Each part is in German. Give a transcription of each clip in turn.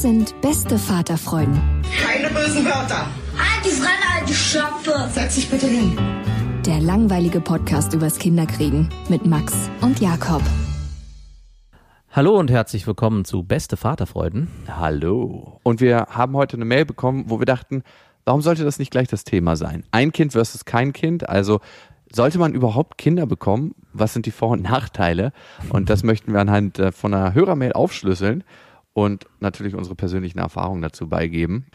Das sind beste Vaterfreuden. Keine bösen Wörter. Halt die Fremde, alte Schöpfe. Setz dich bitte hin. Der langweilige Podcast übers Kinderkriegen mit Max und Jakob. Hallo und herzlich willkommen zu Beste Vaterfreuden. Hallo. Und wir haben heute eine Mail bekommen, wo wir dachten, warum sollte das nicht gleich das Thema sein? Ein Kind versus kein Kind. Also sollte man überhaupt Kinder bekommen? Was sind die Vor- und Nachteile? Und das möchten wir anhand äh, von einer Hörermail aufschlüsseln und natürlich unsere persönlichen Erfahrungen dazu beigeben.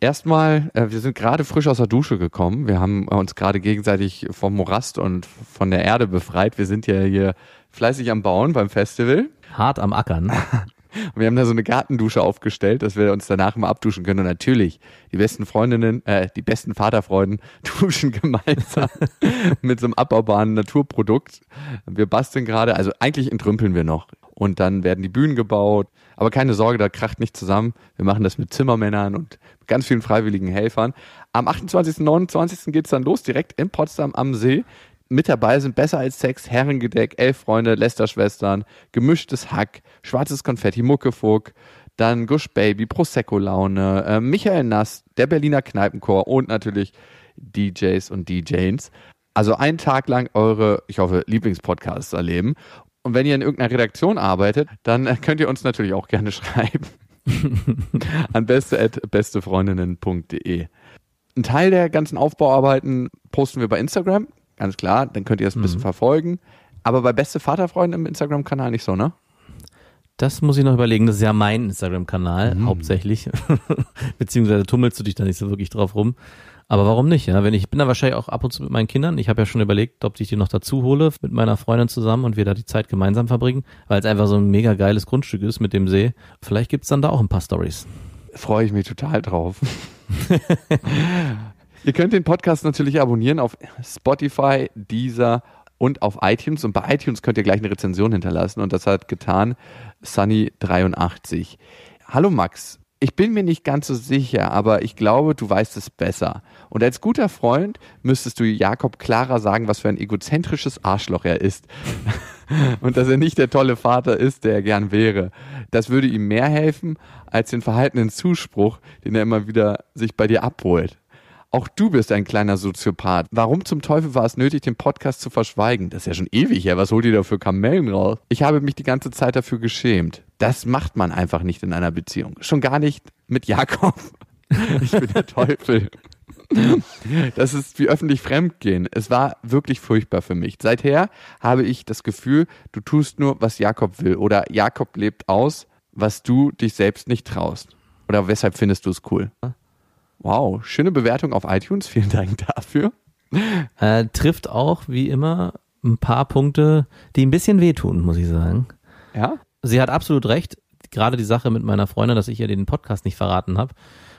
Erstmal, äh, wir sind gerade frisch aus der Dusche gekommen. Wir haben uns gerade gegenseitig vom Morast und von der Erde befreit. Wir sind ja hier fleißig am Bauen beim Festival. Hart am Ackern. Und wir haben da so eine Gartendusche aufgestellt, dass wir uns danach mal abduschen können. Und natürlich, die besten Freundinnen, äh, die besten Vaterfreuden duschen gemeinsam mit so einem abbaubaren Naturprodukt. Wir basteln gerade, also eigentlich entrümpeln wir noch. Und dann werden die Bühnen gebaut. Aber keine Sorge, da kracht nicht zusammen. Wir machen das mit Zimmermännern und ganz vielen freiwilligen Helfern. Am 28. 29. geht's dann los, direkt in Potsdam am See mit dabei sind Besser als Sex, Herrengedeck, Elf Freunde, Lester-Schwestern, Gemischtes Hack, Schwarzes Konfetti, Muckefuck, dann Gush Baby, Prosecco-Laune, äh, Michael Nass, der Berliner Kneipenchor und natürlich DJs und DJs. Also einen Tag lang eure, ich hoffe, Lieblingspodcasts erleben. Und wenn ihr in irgendeiner Redaktion arbeitet, dann äh, könnt ihr uns natürlich auch gerne schreiben. An beste.bestefreundinnen.de. Ein Teil der ganzen Aufbauarbeiten posten wir bei Instagram ganz klar. Dann könnt ihr das ein bisschen mhm. verfolgen. Aber bei beste Vaterfreunde im Instagram-Kanal nicht so, ne? Das muss ich noch überlegen. Das ist ja mein Instagram-Kanal mhm. hauptsächlich. Beziehungsweise tummelst du dich da nicht so wirklich drauf rum. Aber warum nicht? Ja, wenn ich bin da wahrscheinlich auch ab und zu mit meinen Kindern. Ich habe ja schon überlegt, ob ich die noch dazu hole mit meiner Freundin zusammen und wir da die Zeit gemeinsam verbringen, weil es einfach so ein mega geiles Grundstück ist mit dem See. Vielleicht gibt's dann da auch ein paar Stories. Freue ich mich total drauf. Ihr könnt den Podcast natürlich abonnieren auf Spotify, Deezer und auf iTunes. Und bei iTunes könnt ihr gleich eine Rezension hinterlassen. Und das hat getan Sunny83. Hallo Max. Ich bin mir nicht ganz so sicher, aber ich glaube, du weißt es besser. Und als guter Freund müsstest du Jakob klarer sagen, was für ein egozentrisches Arschloch er ist. und dass er nicht der tolle Vater ist, der er gern wäre. Das würde ihm mehr helfen als den verhaltenen Zuspruch, den er immer wieder sich bei dir abholt. Auch du bist ein kleiner Soziopath. Warum zum Teufel war es nötig, den Podcast zu verschweigen? Das ist ja schon ewig her. Was holt ihr da für Kamellen raus? Ich habe mich die ganze Zeit dafür geschämt. Das macht man einfach nicht in einer Beziehung. Schon gar nicht mit Jakob. Ich bin der Teufel. Das ist wie öffentlich Fremdgehen. Es war wirklich furchtbar für mich. Seither habe ich das Gefühl, du tust nur, was Jakob will. Oder Jakob lebt aus, was du dich selbst nicht traust. Oder weshalb findest du es cool? Wow, schöne Bewertung auf iTunes. Vielen Dank dafür. Äh, trifft auch, wie immer, ein paar Punkte, die ein bisschen wehtun, muss ich sagen. Ja? Sie hat absolut recht. Gerade die Sache mit meiner Freundin, dass ich ihr den Podcast nicht verraten habe,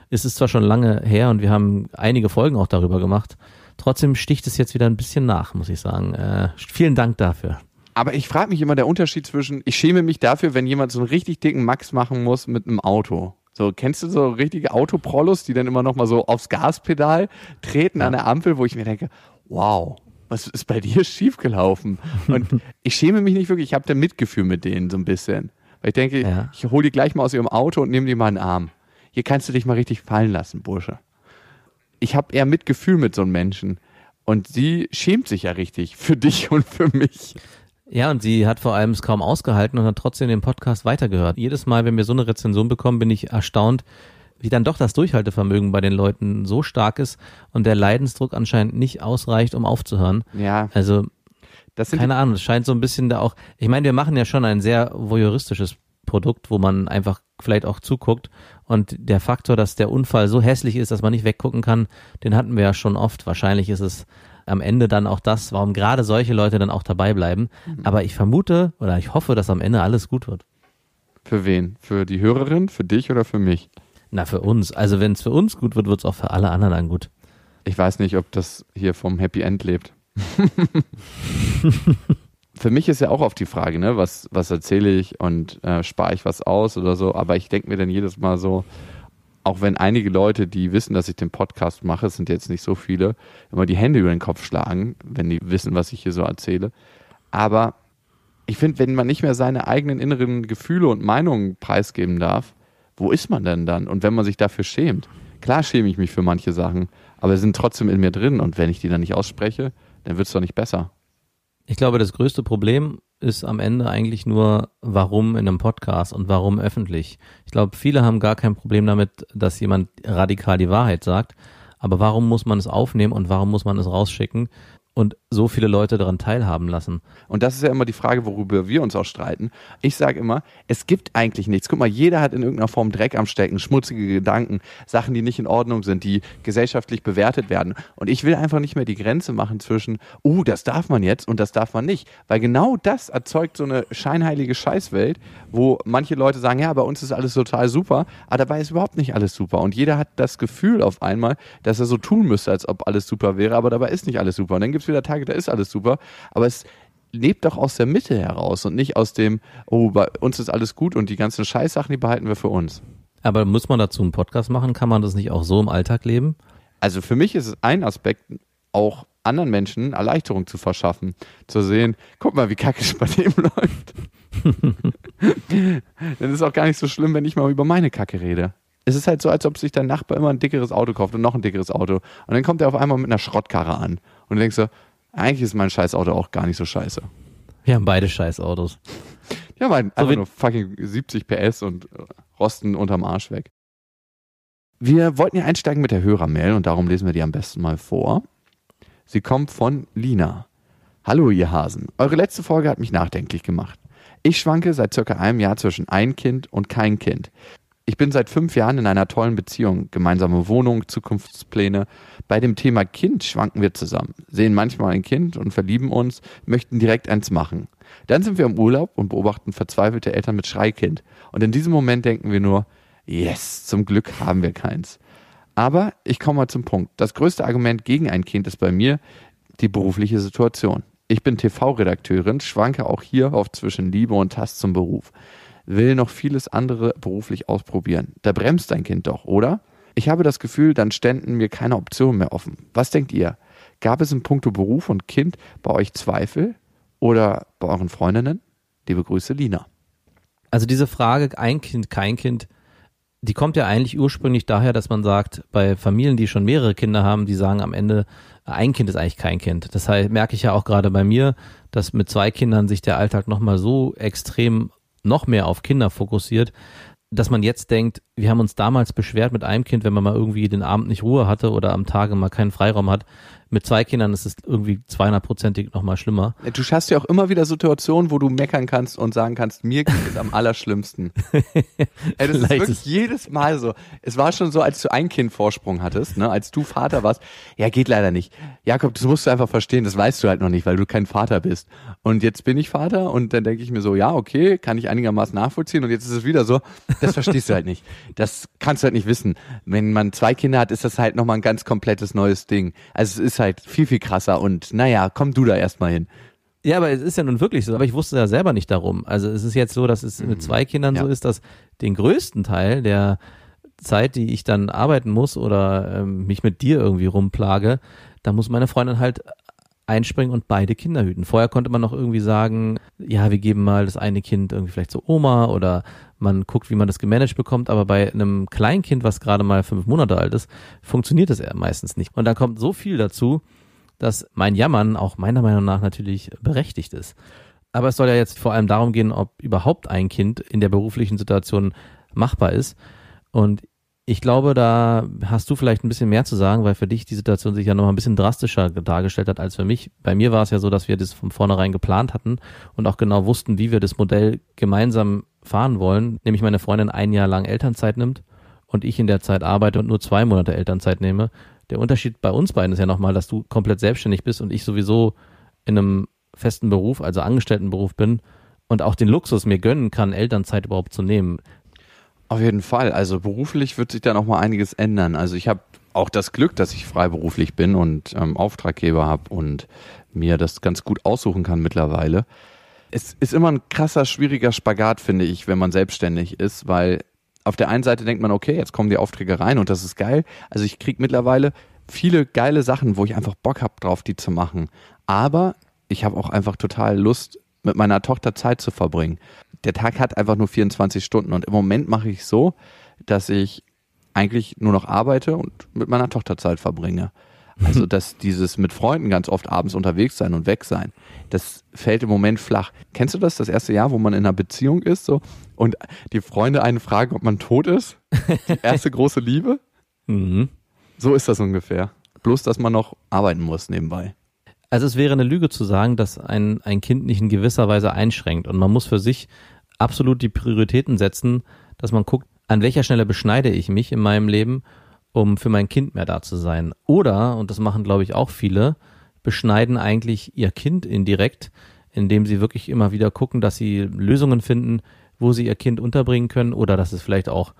ist es zwar schon lange her und wir haben einige Folgen auch darüber gemacht. Trotzdem sticht es jetzt wieder ein bisschen nach, muss ich sagen. Äh, vielen Dank dafür. Aber ich frage mich immer der Unterschied zwischen, ich schäme mich dafür, wenn jemand so einen richtig dicken Max machen muss mit einem Auto. So, kennst du so richtige Autoprollos, die dann immer noch mal so aufs Gaspedal treten ja. an der Ampel, wo ich mir denke, wow, was ist bei dir schiefgelaufen? Und ich schäme mich nicht wirklich, ich habe da Mitgefühl mit denen so ein bisschen. Weil ich denke, ja. ich hole die gleich mal aus ihrem Auto und nehme die mal in den Arm. Hier kannst du dich mal richtig fallen lassen, Bursche. Ich habe eher Mitgefühl mit so einem Menschen. Und sie schämt sich ja richtig für dich und für mich. Ja, und sie hat vor allem es kaum ausgehalten und hat trotzdem den Podcast weitergehört. Jedes Mal, wenn wir so eine Rezension bekommen, bin ich erstaunt, wie dann doch das Durchhaltevermögen bei den Leuten so stark ist und der Leidensdruck anscheinend nicht ausreicht, um aufzuhören. Ja, Also keine Ahnung, es scheint so ein bisschen da auch, ich meine, wir machen ja schon ein sehr voyeuristisches Produkt, wo man einfach vielleicht auch zuguckt und der Faktor, dass der Unfall so hässlich ist, dass man nicht weggucken kann, den hatten wir ja schon oft. Wahrscheinlich ist es am Ende dann auch das, warum gerade solche Leute dann auch dabei bleiben. Aber ich vermute oder ich hoffe, dass am Ende alles gut wird. für wen? Für die Hörerin, für dich oder für mich? Na, für uns. Also wenn es für uns gut wird, wird es auch für alle anderen dann gut. Ich weiß nicht, ob das hier vom Happy End lebt. Für mich ist ja auch oft die Frage, ne, was, was erzähle ich und äh, spare ich was aus oder so, aber ich denke mir dann jedes Mal so, auch wenn einige Leute, die wissen, dass ich den Podcast mache, es sind jetzt nicht so viele, immer die Hände über den Kopf schlagen, wenn die wissen, was ich hier so erzähle. Aber ich finde, wenn man nicht mehr seine eigenen inneren Gefühle und Meinungen preisgeben darf, wo ist man denn dann? Und wenn man sich dafür schämt? Klar schäme ich mich für manche Sachen, aber sie sind trotzdem in mir drin und wenn ich die dann nicht ausspreche, dann wird es doch nicht besser. Ich glaube, das größte Problem ist am Ende eigentlich nur, warum in einem Podcast und warum öffentlich. Ich glaube, viele haben gar kein Problem damit, dass jemand radikal die Wahrheit sagt. Aber warum muss man es aufnehmen und warum muss man es rausschicken und so viele Leute daran teilhaben lassen? Und das ist ja immer die Frage, worüber wir uns auch streiten. Ich sage immer, es gibt eigentlich nichts. Guck mal, jeder hat in irgendeiner Form Dreck am Stecken, schmutzige Gedanken, Sachen, die nicht in Ordnung sind, die gesellschaftlich bewertet werden. Und ich will einfach nicht mehr die Grenze machen zwischen, uh, das darf man jetzt und das darf man nicht. Weil genau das erzeugt so eine scheinheilige Scheißwelt, wo manche Leute sagen, ja, bei uns ist alles total super, aber dabei ist überhaupt nicht alles super. Und jeder hat das Gefühl auf einmal, dass er so tun müsste, als ob alles super wäre, aber dabei ist nicht alles super. Und dann gibt wieder Tage, da ist alles super, aber es lebt doch aus der Mitte heraus und nicht aus dem, oh, bei uns ist alles gut und die ganzen Scheißsachen, die behalten wir für uns. Aber muss man dazu einen Podcast machen? Kann man das nicht auch so im Alltag leben? Also für mich ist es ein Aspekt, auch anderen Menschen Erleichterung zu verschaffen, zu sehen, guck mal, wie kacke es bei dem läuft. Dann ist auch gar nicht so schlimm, wenn ich mal über meine Kacke rede. Es ist halt so, als ob sich dein Nachbar immer ein dickeres Auto kauft und noch ein dickeres Auto. Und dann kommt er auf einmal mit einer Schrottkarre an. Und du denkst so, eigentlich ist mein scheiß Auto auch gar nicht so scheiße. Wir haben beide Scheißautos. Ja, mein, einfach wie- nur fucking 70 PS und äh, rosten unterm Arsch weg. Wir wollten ja einsteigen mit der Hörermail und darum lesen wir die am besten mal vor. Sie kommt von Lina. Hallo, ihr Hasen. Eure letzte Folge hat mich nachdenklich gemacht. Ich schwanke seit circa einem Jahr zwischen ein Kind und kein Kind. Ich bin seit fünf Jahren in einer tollen Beziehung, gemeinsame Wohnung, Zukunftspläne. Bei dem Thema Kind schwanken wir zusammen, sehen manchmal ein Kind und verlieben uns, möchten direkt eins machen. Dann sind wir im Urlaub und beobachten verzweifelte Eltern mit Schreikind. Und in diesem Moment denken wir nur, yes, zum Glück haben wir keins. Aber ich komme mal zum Punkt. Das größte Argument gegen ein Kind ist bei mir die berufliche Situation. Ich bin TV-Redakteurin, schwanke auch hier oft zwischen Liebe und Hass zum Beruf. Will noch vieles andere beruflich ausprobieren. Da bremst ein Kind doch, oder? Ich habe das Gefühl, dann ständen mir keine Optionen mehr offen. Was denkt ihr? Gab es in puncto Beruf und Kind bei euch Zweifel? Oder bei euren Freundinnen? Liebe Grüße, Lina. Also diese Frage, ein Kind, kein Kind, die kommt ja eigentlich ursprünglich daher, dass man sagt, bei Familien, die schon mehrere Kinder haben, die sagen am Ende, ein Kind ist eigentlich kein Kind. Das merke ich ja auch gerade bei mir, dass mit zwei Kindern sich der Alltag nochmal so extrem noch mehr auf Kinder fokussiert, dass man jetzt denkt, wir haben uns damals beschwert mit einem Kind, wenn man mal irgendwie den Abend nicht Ruhe hatte oder am Tage mal keinen Freiraum hat. Mit zwei Kindern ist es irgendwie 200-prozentig nochmal schlimmer. Du hast ja auch immer wieder Situationen, wo du meckern kannst und sagen kannst, mir geht es am allerschlimmsten. Ey, das ist wirklich ist- jedes Mal so. Es war schon so, als du ein Kind Vorsprung hattest, ne, als du Vater warst. Ja, geht leider nicht. Jakob, das musst du einfach verstehen, das weißt du halt noch nicht, weil du kein Vater bist. Und jetzt bin ich Vater und dann denke ich mir so, ja, okay, kann ich einigermaßen nachvollziehen. Und jetzt ist es wieder so, das verstehst du halt nicht. Das kannst du halt nicht wissen. Wenn man zwei Kinder hat, ist das halt nochmal ein ganz komplettes neues Ding. Also es ist halt viel, viel krasser und naja, komm du da erstmal hin. Ja, aber es ist ja nun wirklich so. Aber ich wusste ja selber nicht darum. Also es ist jetzt so, dass es mit zwei Kindern so Ja. ist, dass den größten Teil der Zeit, die ich dann arbeiten muss oder ähm, mich mit dir irgendwie rumplage, da muss meine Freundin halt einspringen und beide Kinder hüten. Vorher konnte man noch irgendwie sagen, ja, wir geben mal das eine Kind irgendwie vielleicht zu Oma oder man guckt, wie man das gemanagt bekommt, aber bei einem Kleinkind, was gerade mal fünf Monate alt ist, funktioniert das meistens nicht. Und da kommt so viel dazu, dass mein Jammern auch meiner Meinung nach natürlich berechtigt ist. Aber es soll ja jetzt vor allem darum gehen, ob überhaupt ein Kind in der beruflichen Situation machbar ist. Und ich glaube, da hast du vielleicht ein bisschen mehr zu sagen, weil für dich die Situation sich ja noch ein bisschen drastischer dargestellt hat als für mich. Bei mir war es ja so, dass wir das von vornherein geplant hatten und auch genau wussten, wie wir das Modell gemeinsam fahren wollen. Nämlich meine Freundin ein Jahr lang Elternzeit nimmt und ich in der Zeit arbeite und nur zwei Monate Elternzeit nehme. Der Unterschied bei uns beiden ist ja nochmal, dass du komplett selbstständig bist und ich sowieso in einem festen Beruf, also Angestelltenberuf bin und auch den Luxus mir gönnen kann, Elternzeit überhaupt zu nehmen. Auf jeden Fall. Also beruflich wird sich da noch mal einiges ändern. Also ich habe auch das Glück, dass ich freiberuflich bin und ähm, Auftraggeber habe und mir das ganz gut aussuchen kann mittlerweile. Es ist immer ein krasser, schwieriger Spagat, finde ich, wenn man selbstständig ist, weil auf der einen Seite denkt man, okay, jetzt kommen die Aufträge rein und das ist geil. Also ich kriege mittlerweile viele geile Sachen, wo ich einfach Bock habe drauf, die zu machen. Aber ich habe auch einfach total Lust, mit meiner Tochter Zeit zu verbringen. Der Tag hat einfach nur 24 Stunden und im Moment mache ich so, dass ich eigentlich nur noch arbeite und mit meiner Tochter Zeit verbringe. Also, dass dieses mit Freunden ganz oft abends unterwegs sein und weg sein, das fällt im Moment flach. Kennst du das, das erste Jahr, wo man in einer Beziehung ist so und die Freunde einen fragen, ob man tot ist? Die erste große Liebe? Mhm. So ist das ungefähr. Bloß, dass man noch arbeiten muss nebenbei. Also es wäre eine Lüge zu sagen, dass ein, ein Kind nicht in gewisser Weise einschränkt. Und man muss für sich absolut die Prioritäten setzen, dass man guckt, an welcher Stelle beschneide ich mich in meinem Leben, um für mein Kind mehr da zu sein. Oder, und das machen glaube ich auch viele, beschneiden eigentlich ihr Kind indirekt, indem sie wirklich immer wieder gucken, dass sie Lösungen finden, wo sie ihr Kind unterbringen können oder dass es vielleicht auch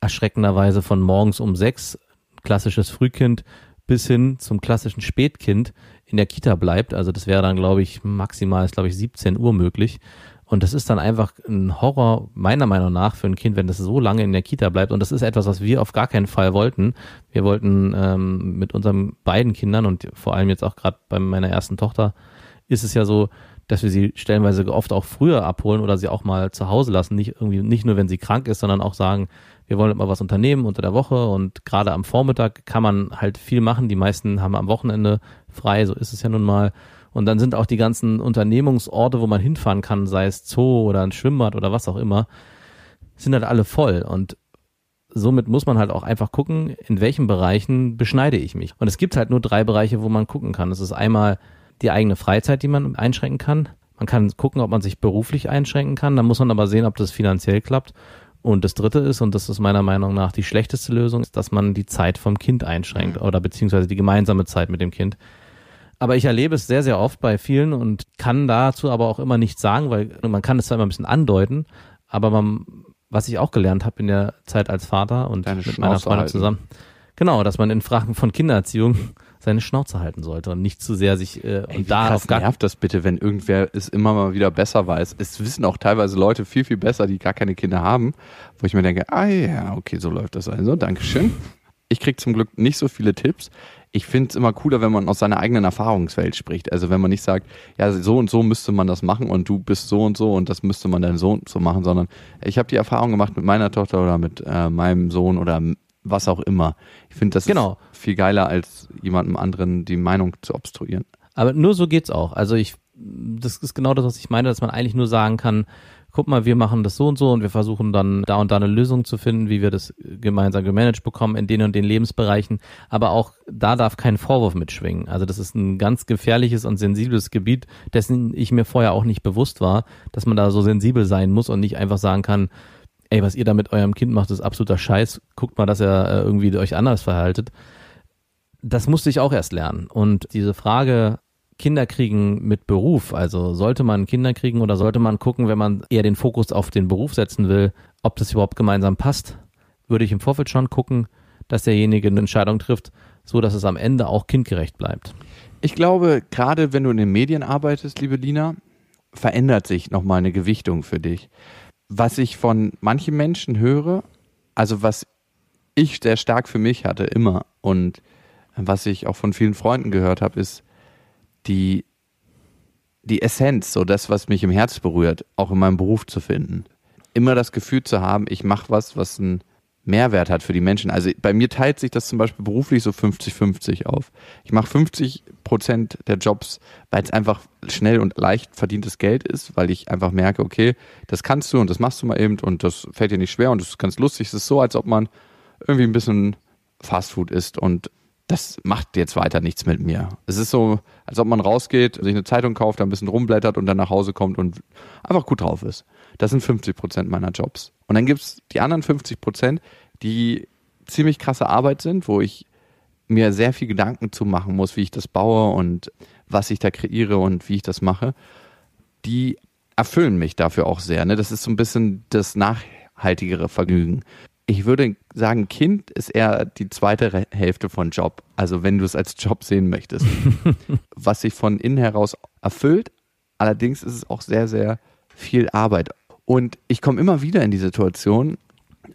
erschreckenderweise von morgens um sechs, klassisches Frühkind, bis hin zum klassischen Spätkind in der Kita bleibt. Also das wäre dann, glaube ich, maximal, glaube ich, 17 Uhr möglich. Und das ist dann einfach ein Horror, meiner Meinung nach, für ein Kind, wenn das so lange in der Kita bleibt. Und das ist etwas, was wir auf gar keinen Fall wollten. Wir wollten ähm, mit unseren beiden Kindern und vor allem jetzt auch gerade bei meiner ersten Tochter ist es ja so, dass wir sie stellenweise oft auch früher abholen oder sie auch mal zu Hause lassen. Nicht irgendwie, nicht nur, wenn sie krank ist, sondern auch sagen, wir wollen mal was unternehmen unter der Woche und gerade am Vormittag kann man halt viel machen. Die meisten haben am Wochenende frei, so ist es ja nun mal. Und dann sind auch die ganzen Unternehmungsorte, wo man hinfahren kann, sei es Zoo oder ein Schwimmbad oder was auch immer, sind halt alle voll. Und somit muss man halt auch einfach gucken, in welchen Bereichen beschneide ich mich. Und es gibt halt nur drei Bereiche, wo man gucken kann. Das ist einmal die eigene Freizeit, die man einschränken kann. Man kann gucken, ob man sich beruflich einschränken kann. Dann muss man aber sehen, ob das finanziell klappt. Und das dritte ist, und das ist meiner Meinung nach die schlechteste Lösung, ist, dass man die Zeit vom Kind einschränkt oder beziehungsweise die gemeinsame Zeit mit dem Kind. Aber ich erlebe es sehr, sehr oft bei vielen und kann dazu aber auch immer nichts sagen, weil man kann es zwar immer ein bisschen andeuten, aber man, was ich auch gelernt habe in der Zeit als Vater und Deine mit meiner Schnauze Freundin halten. zusammen, genau, dass man in Fragen von Kindererziehung seine Schnauze halten sollte und nicht zu sehr sich äh, Ey, und da krass auf gar nervt das bitte, wenn irgendwer es immer mal wieder besser weiß. Es wissen auch teilweise Leute viel, viel besser, die gar keine Kinder haben, wo ich mir denke, ah ja, okay, so läuft das also, Dankeschön. Ich krieg zum Glück nicht so viele Tipps. Ich finde es immer cooler, wenn man aus seiner eigenen Erfahrungswelt spricht. Also wenn man nicht sagt, ja, so und so müsste man das machen und du bist so und so und das müsste man dann so und so machen, sondern ich habe die Erfahrung gemacht mit meiner Tochter oder mit äh, meinem Sohn oder was auch immer. Ich finde das Genau. ist viel geiler, als jemandem anderen die Meinung zu obstruieren. Aber nur so geht's auch. Also ich, das ist genau das, was ich meine, dass man eigentlich nur sagen kann, guck mal, wir machen das so und so und wir versuchen dann da und da eine Lösung zu finden, wie wir das gemeinsam gemanagt bekommen in den und den Lebensbereichen. Aber auch da darf kein Vorwurf mitschwingen. Also das ist ein ganz gefährliches und sensibles Gebiet, dessen ich mir vorher auch nicht bewusst war, dass man da so sensibel sein muss und nicht einfach sagen kann, ey, was ihr da mit eurem Kind macht, ist absoluter Scheiß. Guckt mal, dass ihr äh, irgendwie euch anders verhaltet. Das musste ich auch erst lernen. Und diese Frage, Kinder kriegen mit Beruf, also sollte man Kinder kriegen oder sollte man gucken, wenn man eher den Fokus auf den Beruf setzen will, ob das überhaupt gemeinsam passt, würde ich im Vorfeld schon gucken, dass derjenige eine Entscheidung trifft, so dass es am Ende auch kindgerecht bleibt. Ich glaube, gerade wenn du in den Medien arbeitest, liebe Lina, verändert sich nochmal eine Gewichtung für dich. Was ich von manchen Menschen höre, also was ich sehr stark für mich hatte, immer, und was ich auch von vielen Freunden gehört habe, ist die, die Essenz, so das, was mich im Herz berührt, auch in meinem Beruf zu finden. Immer das Gefühl zu haben, ich mache was, was einen Mehrwert hat für die Menschen. Also bei mir teilt sich das zum Beispiel beruflich so 50-50 auf. Ich mache 50 Prozent der Jobs, weil es einfach schnell und leicht verdientes Geld ist, weil ich einfach merke, okay, das kannst du und das machst du mal eben und das fällt dir nicht schwer und das ist ganz lustig. Es ist so, als ob man irgendwie ein bisschen Fastfood isst und das macht jetzt weiter nichts mit mir. Es ist so, als ob man rausgeht, sich eine Zeitung kauft, ein bisschen rumblättert und dann nach Hause kommt und einfach gut drauf ist. Das sind 50 Prozent meiner Jobs. Und dann gibt's die anderen 50 Prozent, die ziemlich krasse Arbeit sind, wo ich mir sehr viel Gedanken zu machen muss, wie ich das baue und was ich da kreiere und wie ich das mache. Die erfüllen mich dafür auch sehr. Ne? Das ist so ein bisschen das nachhaltigere Vergnügen ich würde sagen, Kind ist eher die zweite Hälfte von Job. Also wenn du es als Job sehen möchtest. was sich von innen heraus erfüllt. Allerdings ist es auch sehr, sehr viel Arbeit. Und ich komme immer wieder in die Situation,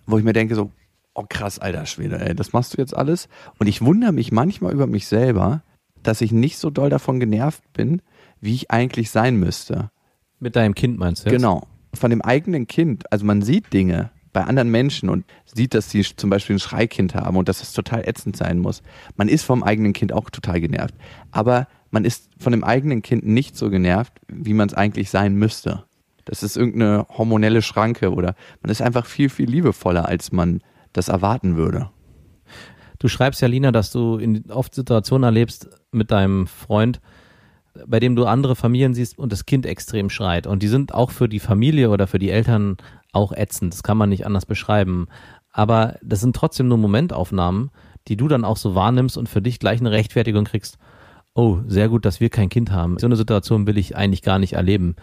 wo ich mir denke so, oh krass, alter Schwede, ey, das machst du jetzt alles. Und ich wundere mich manchmal über mich selber, dass ich nicht so doll davon genervt bin, wie ich eigentlich sein müsste. Mit deinem Kind meinst du? Jetzt? Genau. Von dem eigenen Kind. Also man sieht Dinge, bei anderen Menschen und sieht, dass sie zum Beispiel ein Schreikind haben und dass es total ätzend sein muss. Man ist vom eigenen Kind auch total genervt. Aber man ist von dem eigenen Kind nicht so genervt, wie man es eigentlich sein müsste. Das ist irgendeine hormonelle Schranke oder man ist einfach viel, viel liebevoller, als man das erwarten würde. Du schreibst ja, Lina, dass du in oft Situationen erlebst mit deinem Freund, bei dem du andere Familien siehst und das Kind extrem schreit. Und die sind auch für die Familie oder für die Eltern auch ätzend. Das kann man nicht anders beschreiben. Aber das sind trotzdem nur Momentaufnahmen, die du dann auch so wahrnimmst und für dich gleich eine Rechtfertigung kriegst. Oh, sehr gut, dass wir kein Kind haben. So eine Situation will ich eigentlich gar nicht erleben.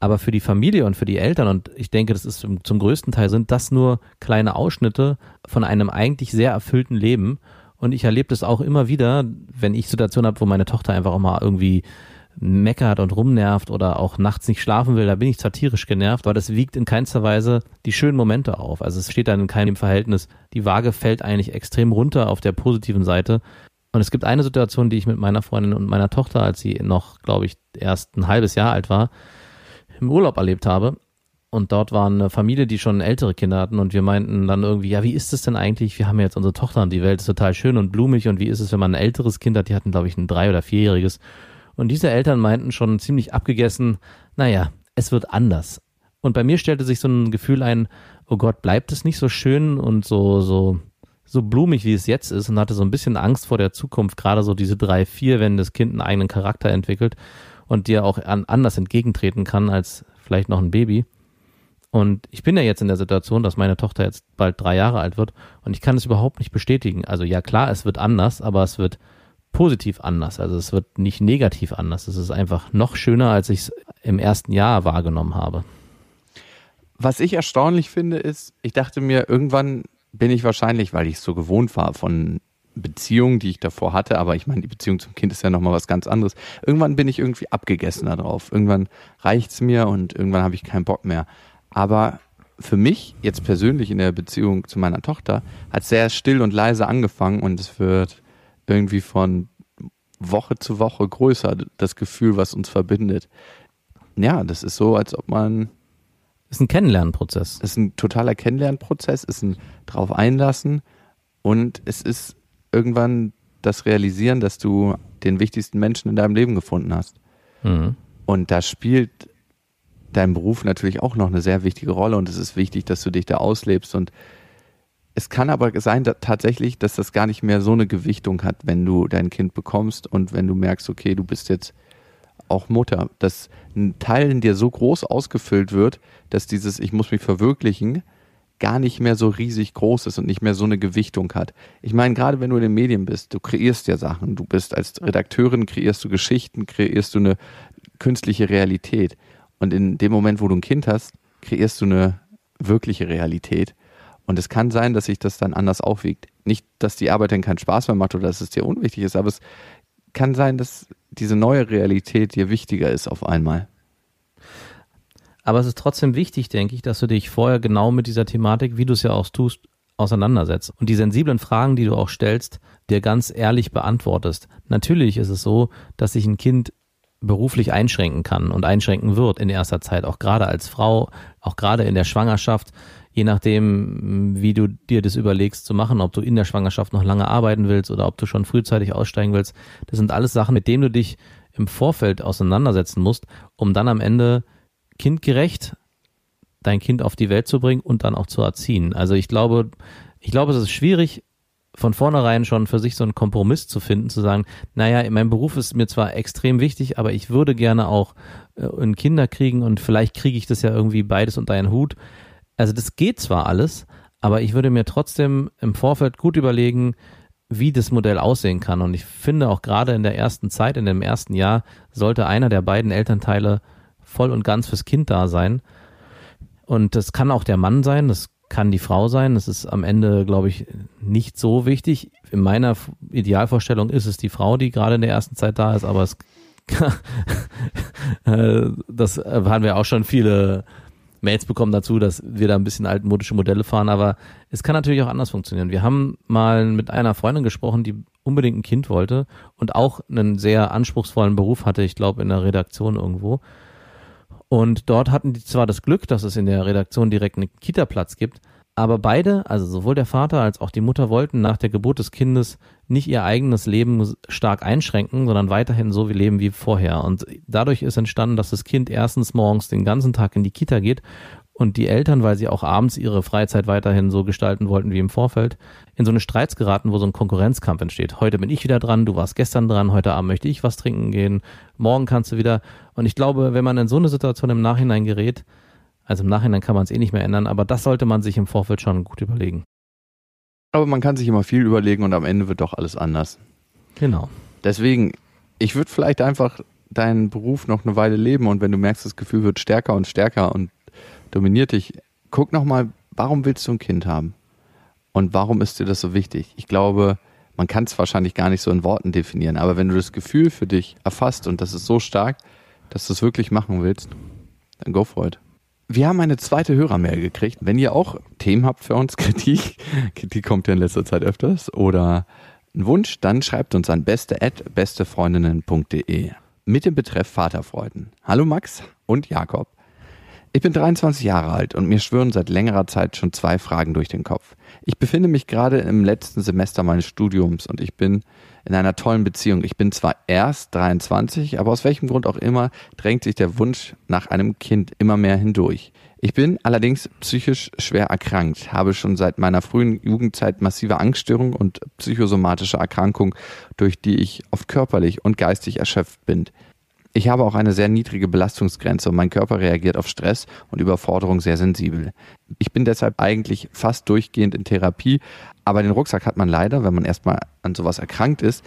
Aber für die Familie und für die Eltern, und ich denke, das ist zum, größten Teil, sind das nur kleine Ausschnitte von einem eigentlich sehr erfüllten Leben. Und ich erlebe das auch immer wieder, wenn ich Situationen habe, wo meine Tochter einfach auch mal irgendwie meckert und rumnervt oder auch nachts nicht schlafen will, da bin ich satirisch genervt, weil das wiegt in keinster Weise die schönen Momente auf. Also es steht dann in keinem Verhältnis. Die Waage fällt eigentlich extrem runter auf der positiven Seite. Und es gibt eine Situation, die ich mit meiner Freundin und meiner Tochter, als sie noch, glaube ich, erst ein halbes Jahr alt war, im Urlaub erlebt habe. Und dort war eine Familie, die schon ältere Kinder hatten und wir meinten dann irgendwie, ja, wie ist es denn eigentlich? Wir haben jetzt unsere Tochter und die Welt ist total schön und blumig und wie ist es, wenn man ein älteres Kind hat? Die hatten, glaube ich, ein drei- oder vierjähriges. Und diese Eltern meinten schon ziemlich abgegessen, naja, es wird anders. Und bei mir stellte sich so ein Gefühl ein, oh Gott, bleibt es nicht so schön und so, so, so blumig, wie es jetzt ist und hatte so ein bisschen Angst vor der Zukunft, gerade so diese drei, vier, wenn das Kind einen eigenen Charakter entwickelt und dir auch an, anders entgegentreten kann als vielleicht noch ein Baby. Und ich bin ja jetzt in der Situation, dass meine Tochter jetzt bald drei Jahre alt wird und ich kann es überhaupt nicht bestätigen. Also ja klar, es wird anders, aber es wird positiv anders. Also es wird nicht negativ anders. Es ist einfach noch schöner, als ich es im ersten Jahr wahrgenommen habe. Was ich erstaunlich finde, ist, ich dachte mir, irgendwann bin ich wahrscheinlich, weil ich so gewohnt war von Beziehungen, die ich davor hatte, aber ich meine, die Beziehung zum Kind ist ja nochmal was ganz anderes. Irgendwann bin ich irgendwie abgegessen darauf. Irgendwann reicht's mir und irgendwann habe ich keinen Bock mehr. Aber für mich, jetzt persönlich in der Beziehung zu meiner Tochter, hat sehr still und leise angefangen und es wird irgendwie von Woche zu Woche größer, das Gefühl, was uns verbindet. Ja, das ist so, als ob man. Ist ein Kennenlernprozess. Ist ein totaler Kennenlernprozess, ist ein drauf einlassen und es ist irgendwann das Realisieren, dass du den wichtigsten Menschen in deinem Leben gefunden hast. Mhm. Und da spielt dein Beruf natürlich auch noch eine sehr wichtige Rolle und es ist wichtig, dass du dich da auslebst und es kann aber sein dass tatsächlich, dass das gar nicht mehr so eine Gewichtung hat, wenn du dein Kind bekommst und wenn du merkst, okay, du bist jetzt auch Mutter, dass ein Teil in dir so groß ausgefüllt wird, dass dieses Ich muss mich verwirklichen gar nicht mehr so riesig groß ist und nicht mehr so eine Gewichtung hat. Ich meine, gerade wenn du in den Medien bist, du kreierst ja Sachen, du bist als Redakteurin, kreierst du Geschichten, kreierst du eine künstliche Realität. Und in dem Moment, wo du ein Kind hast, kreierst du eine wirkliche Realität. Und es kann sein, dass sich das dann anders aufwiegt. Nicht, dass die Arbeit dann keinen Spaß mehr macht oder dass es dir unwichtig ist, aber es kann sein, dass diese neue Realität dir wichtiger ist auf einmal. Aber es ist trotzdem wichtig, denke ich, dass du dich vorher genau mit dieser Thematik, wie du es ja auch tust, auseinandersetzt und die sensiblen Fragen, die du auch stellst, dir ganz ehrlich beantwortest. Natürlich ist es so, dass sich ein Kind beruflich einschränken kann und einschränken wird in erster Zeit, auch gerade als Frau, auch gerade in der Schwangerschaft je nachdem, wie du dir das überlegst zu machen, ob du in der Schwangerschaft noch lange arbeiten willst oder ob du schon frühzeitig aussteigen willst. Das sind alles Sachen, mit denen du dich im Vorfeld auseinandersetzen musst, um dann am Ende kindgerecht dein Kind auf die Welt zu bringen und dann auch zu erziehen. Also ich glaube, ich glaube, es ist schwierig, von vornherein schon für sich so einen Kompromiss zu finden, zu sagen, naja, mein Beruf ist mir zwar extrem wichtig, aber ich würde gerne auch äh, Kinder kriegen und vielleicht kriege ich das ja irgendwie beides unter einen Hut. Also das geht zwar alles, aber ich würde mir trotzdem im Vorfeld gut überlegen, wie das Modell aussehen kann. Und ich finde auch gerade in der ersten Zeit, in dem ersten Jahr, sollte einer der beiden Elternteile voll und ganz fürs Kind da sein. Und das kann auch der Mann sein, das kann die Frau sein. Das ist am Ende, glaube ich, nicht so wichtig. In meiner Idealvorstellung ist es die Frau, die gerade in der ersten Zeit da ist, aber es äh, das haben wir auch schon viele Mails bekommen dazu, dass wir da ein bisschen altmodische Modelle fahren, aber es kann natürlich auch anders funktionieren. Wir haben mal mit einer Freundin gesprochen, die unbedingt ein Kind wollte und auch einen sehr anspruchsvollen Beruf hatte, ich glaube in der Redaktion irgendwo. Und dort hatten die zwar das Glück, dass es in der Redaktion direkt einen Kita-Platz gibt, aber beide, also sowohl der Vater als auch die Mutter wollten nach der Geburt des Kindes nicht ihr eigenes Leben stark einschränken, sondern weiterhin so wie leben wie vorher. Und dadurch ist entstanden, dass das Kind erstens morgens den ganzen Tag in die Kita geht und die Eltern, weil sie auch abends ihre Freizeit weiterhin so gestalten wollten wie im Vorfeld, in so eine Streits geraten, wo so ein Konkurrenzkampf entsteht. Heute bin ich wieder dran, du warst gestern dran, heute Abend möchte ich was trinken gehen, morgen kannst du wieder. Und ich glaube, wenn man in so eine Situation im Nachhinein gerät, also im Nachhinein kann man es eh nicht mehr ändern, aber das sollte man sich im Vorfeld schon gut überlegen. Aber man kann sich immer viel überlegen und am Ende wird doch alles anders. Genau. Deswegen, ich würde vielleicht einfach deinen Beruf noch eine Weile leben und wenn du merkst, das Gefühl wird stärker und stärker und dominiert dich. Guck nochmal, warum willst du ein Kind haben? Und warum ist dir das so wichtig? Ich glaube, man kann es wahrscheinlich gar nicht so in Worten definieren, aber wenn du das Gefühl für dich erfasst und das ist so stark, dass du es wirklich machen willst, dann go for it. Wir haben eine zweite Hörermail gekriegt. Wenn ihr auch Themen habt für uns, Kritik, Kritik kommt ja in letzter Zeit öfters, oder einen Wunsch, dann schreibt uns an beste@bestefreundinnen.de mit dem Betreff Vaterfreuden. Hallo Max und Jakob. Ich bin 23 Jahre alt und mir schwören seit längerer Zeit schon zwei Fragen durch den Kopf. Ich befinde mich gerade im letzten Semester meines Studiums und ich bin in einer tollen Beziehung. Ich bin zwar erst 23, aber aus welchem Grund auch immer drängt sich der Wunsch nach einem Kind immer mehr hindurch. Ich bin allerdings psychisch schwer erkrankt, habe schon seit meiner frühen Jugendzeit massive Angststörungen und psychosomatische Erkrankungen, durch die ich oft körperlich und geistig erschöpft bin. Ich habe auch eine sehr niedrige Belastungsgrenze und mein Körper reagiert auf Stress und Überforderung sehr sensibel. Ich bin deshalb eigentlich fast durchgehend in Therapie, aber den Rucksack hat man leider, wenn man erstmal an sowas erkrankt ist,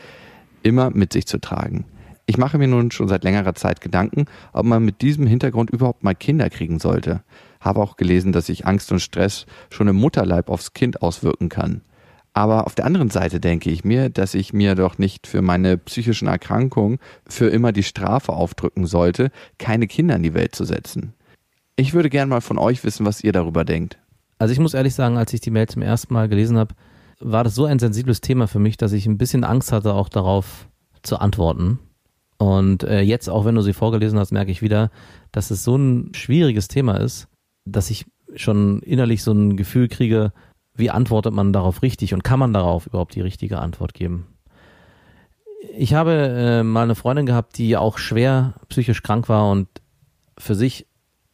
immer mit sich zu tragen. Ich mache mir nun schon seit längerer Zeit Gedanken, ob man mit diesem Hintergrund überhaupt mal Kinder kriegen sollte. Habe auch gelesen, dass sich Angst und Stress schon im Mutterleib aufs Kind auswirken kann. Aber auf der anderen Seite denke ich mir, dass ich mir doch nicht für meine psychischen Erkrankungen für immer die Strafe aufdrücken sollte, keine Kinder in die Welt zu setzen. Ich würde gern mal von euch wissen, was ihr darüber denkt. Also ich muss ehrlich sagen, als ich die Mail zum ersten Mal gelesen habe, war das so ein sensibles Thema für mich, dass ich ein bisschen Angst hatte, auch darauf zu antworten. Und äh, jetzt, auch wenn du sie vorgelesen hast, merke ich wieder, dass es so ein schwieriges Thema ist, dass ich schon innerlich so ein Gefühl kriege, wie antwortet man darauf richtig und kann man darauf überhaupt die richtige Antwort geben? Ich habe äh, mal eine Freundin gehabt, die auch schwer psychisch krank war und für sich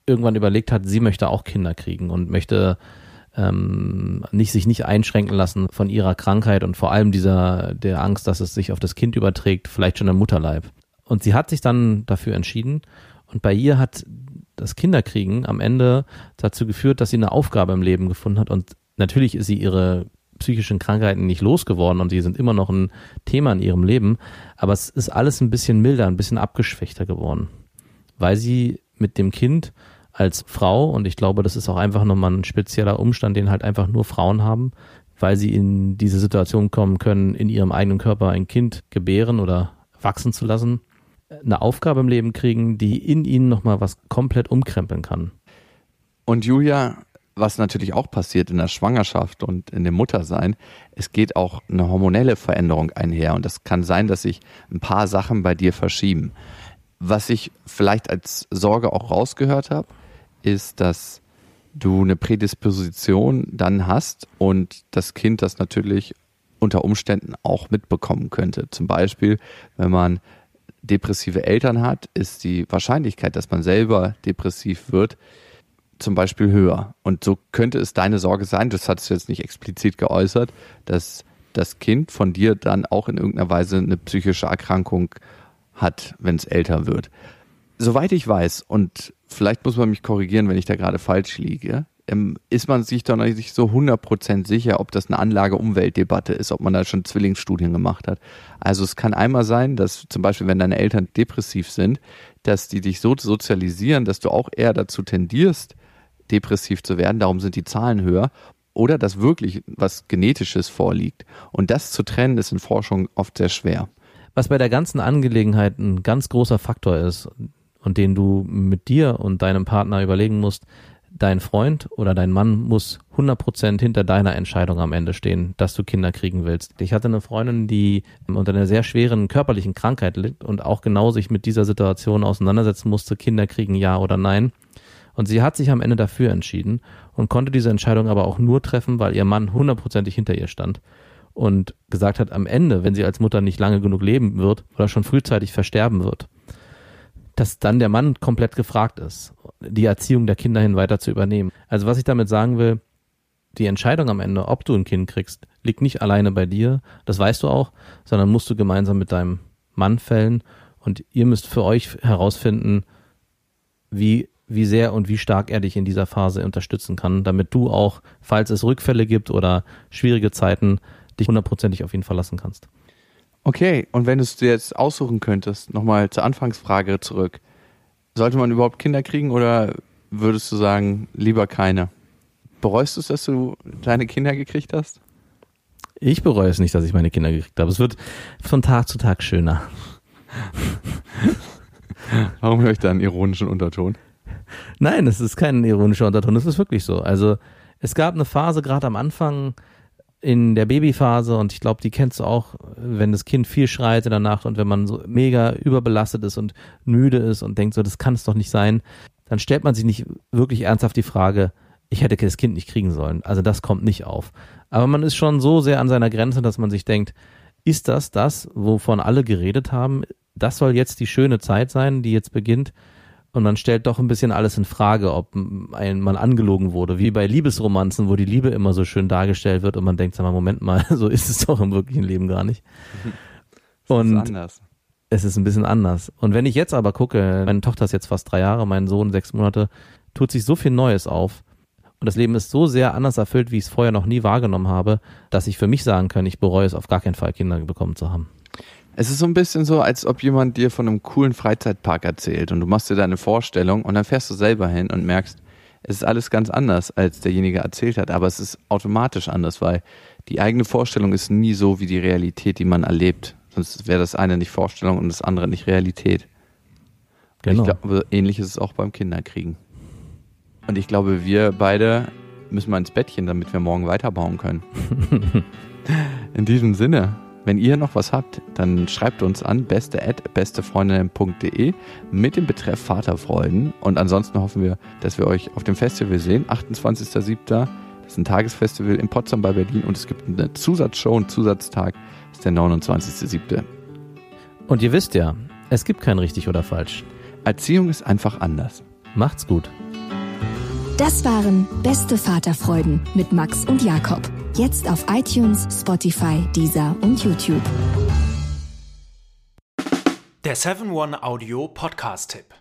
irgendwann überlegt hat, sie möchte auch Kinder kriegen und möchte ähm, nicht sich nicht einschränken lassen von ihrer Krankheit und vor allem dieser der Angst, dass es sich auf das Kind überträgt, vielleicht schon im Mutterleib. Und sie hat sich dann dafür entschieden und bei ihr hat das Kinderkriegen am Ende dazu geführt, dass sie eine Aufgabe im Leben gefunden hat und natürlich ist sie ihre psychischen Krankheiten nicht losgeworden und sie sind immer noch ein Thema in ihrem Leben, aber es ist alles ein bisschen milder, ein bisschen abgeschwächter geworden, weil sie mit dem Kind als Frau, und ich glaube, das ist auch einfach nochmal ein spezieller Umstand, den halt einfach nur Frauen haben, weil sie in diese Situation kommen können, in ihrem eigenen Körper ein Kind gebären oder wachsen zu lassen, eine Aufgabe im Leben kriegen, die in ihnen nochmal was komplett umkrempeln kann. Und Julia, was natürlich auch passiert in der Schwangerschaft und in dem Muttersein, es geht auch eine hormonelle Veränderung einher und es kann sein, dass sich ein paar Sachen bei dir verschieben. Was ich vielleicht als Sorge auch rausgehört habe, ist, dass du eine Prädisposition dann hast und das Kind das natürlich unter Umständen auch mitbekommen könnte. Zum Beispiel, wenn man depressive Eltern hat, ist die Wahrscheinlichkeit, dass man selber depressiv wird, zum Beispiel höher. Und so könnte es deine Sorge sein, das hat es jetzt nicht explizit geäußert, dass das Kind von dir dann auch in irgendeiner Weise eine psychische Erkrankung hat, wenn es älter wird. Soweit ich weiß, und vielleicht muss man mich korrigieren, wenn ich da gerade falsch liege, ähm, ist man sich doch nicht so 100% sicher, ob das eine Anlage-Umwelt-Debatte ist, ob man da schon Zwillingsstudien gemacht hat. Also es kann einmal sein, dass zum Beispiel, wenn deine Eltern depressiv sind, dass die dich so sozialisieren, dass du auch eher dazu tendierst, depressiv zu werden, darum sind die Zahlen höher, oder dass wirklich was Genetisches vorliegt. Und das zu trennen, ist in Forschung oft sehr schwer. Was bei der ganzen Angelegenheit ein ganz großer Faktor ist und den du mit dir und deinem Partner überlegen musst, dein Freund oder dein Mann muss 100% hinter deiner Entscheidung am Ende stehen, dass du Kinder kriegen willst. Ich hatte eine Freundin, die unter einer sehr schweren körperlichen Krankheit litt und auch genau sich mit dieser Situation auseinandersetzen musste, Kinder kriegen ja oder nein. Und sie hat sich am Ende dafür entschieden und konnte diese Entscheidung aber auch nur treffen, weil ihr Mann hundertprozentig hinter ihr stand und gesagt hat, am Ende, wenn sie als Mutter nicht lange genug leben wird oder schon frühzeitig versterben wird, dass dann der Mann komplett gefragt ist, die Erziehung der Kinder hin weiter zu übernehmen. Also was ich damit sagen will, die Entscheidung am Ende, ob du ein Kind kriegst, liegt nicht alleine bei dir, das weißt du auch, sondern musst du gemeinsam mit deinem Mann fällen und ihr müsst für euch herausfinden, wie wie sehr und wie stark er dich in dieser Phase unterstützen kann, damit du auch, falls es Rückfälle gibt oder schwierige Zeiten, dich hundertprozentig auf ihn verlassen kannst. Okay, und wenn du es dir jetzt aussuchen könntest, nochmal zur Anfangsfrage zurück. Sollte man überhaupt Kinder kriegen oder würdest du sagen, lieber keine? Bereust du es, dass du deine Kinder gekriegt hast? Ich bereue es nicht, dass ich meine Kinder gekriegt habe. Es wird von Tag zu Tag schöner. Warum höre ich da einen ironischen Unterton? Nein, es ist kein ironischer Unterton, es ist wirklich so. Also es gab eine Phase gerade am Anfang in der Babyphase und ich glaube, die kennst du auch, wenn das Kind viel schreit in der Nacht und wenn man so mega überbelastet ist und müde ist und denkt so, das kann es doch nicht sein, dann stellt man sich nicht wirklich ernsthaft die Frage, ich hätte das Kind nicht kriegen sollen. Also das kommt nicht auf. Aber man ist schon so sehr an seiner Grenze, dass man sich denkt, ist das das, wovon alle geredet haben? Das soll jetzt die schöne Zeit sein, die jetzt beginnt und man stellt doch ein bisschen alles in Frage, ob ein, man angelogen wurde, wie bei Liebesromanzen, wo die Liebe immer so schön dargestellt wird und man denkt, sag mal, Moment mal, so ist es doch im wirklichen Leben gar nicht. Und ist anders. es ist ein bisschen anders. Und wenn ich jetzt aber gucke, meine Tochter ist jetzt fast drei Jahre, mein Sohn sechs Monate, tut sich so viel Neues auf. Und das Leben ist so sehr anders erfüllt, wie ich es vorher noch nie wahrgenommen habe, dass ich für mich sagen kann, ich bereue es auf gar keinen Fall, Kinder bekommen zu haben. Es ist so ein bisschen so, als ob jemand dir von einem coolen Freizeitpark erzählt und du machst dir deine Vorstellung und dann fährst du selber hin und merkst, es ist alles ganz anders, als derjenige erzählt hat, aber es ist automatisch anders, weil die eigene Vorstellung ist nie so wie die Realität, die man erlebt. Sonst wäre das eine nicht Vorstellung und das andere nicht Realität. Genau. Ich glaube, ähnlich ist es auch beim Kinderkriegen. Und ich glaube, wir beide müssen mal ins Bettchen, damit wir morgen weiterbauen können. In diesem Sinne, wenn ihr noch was habt, dann schreibt uns an beste@bestefreundinnen.de mit dem Betreff Vaterfreuden. Und ansonsten hoffen wir, dass wir euch auf dem Festival sehen. 28.07. Das ist ein Tagesfestival in Potsdam bei Berlin und es gibt eine Zusatzshow, einen Zusatztag. Das ist der 29.07. Und ihr wisst ja, es gibt kein richtig oder falsch. Erziehung ist einfach anders. Macht's gut. Das waren Beste Vaterfreuden mit Max und Jakob. Jetzt auf iTunes, Spotify, Deezer und YouTube. Der 7-One-Audio Podcast-Tipp.